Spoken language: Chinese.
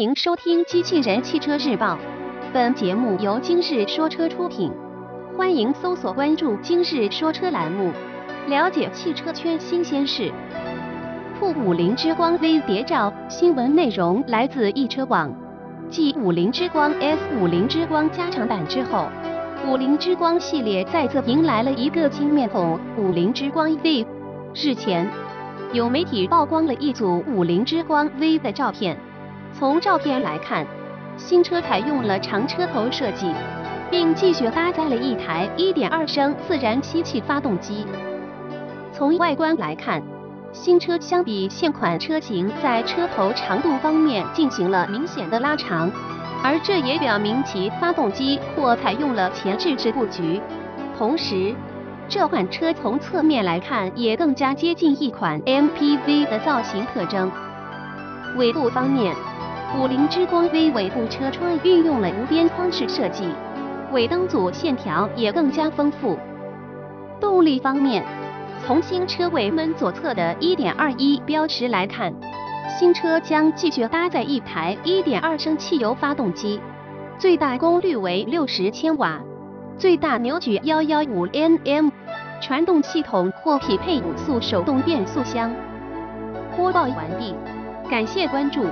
迎收听《机器人汽车日报》，本节目由今日说车出品。欢迎搜索关注“今日说车”栏目，了解汽车圈新鲜事。酷五菱之光 V 谍照，新闻内容来自易车网。继五菱之光 S、五菱之光加长版之后，五菱之光系列再次迎来了一个新面孔——五菱之光 V。日前，有媒体曝光了一组五菱之光 V 的照片。从照片来看，新车采用了长车头设计，并继续搭载了一台1.2升自然吸气发动机。从外观来看，新车相比现款车型在车头长度方面进行了明显的拉长，而这也表明其发动机或采用了前置式布局。同时，这款车从侧面来看也更加接近一款 MPV 的造型特征。尾部方面，五菱之光 V 尾部车窗运用了无边框式设计，尾灯组线条也更加丰富。动力方面，从新车尾门左侧的1.21标识来看，新车将继续搭载一台1.2升汽油发动机，最大功率为60千瓦，最大扭矩115 Nm。传动系统或匹配五速手动变速箱。播报完毕，感谢关注。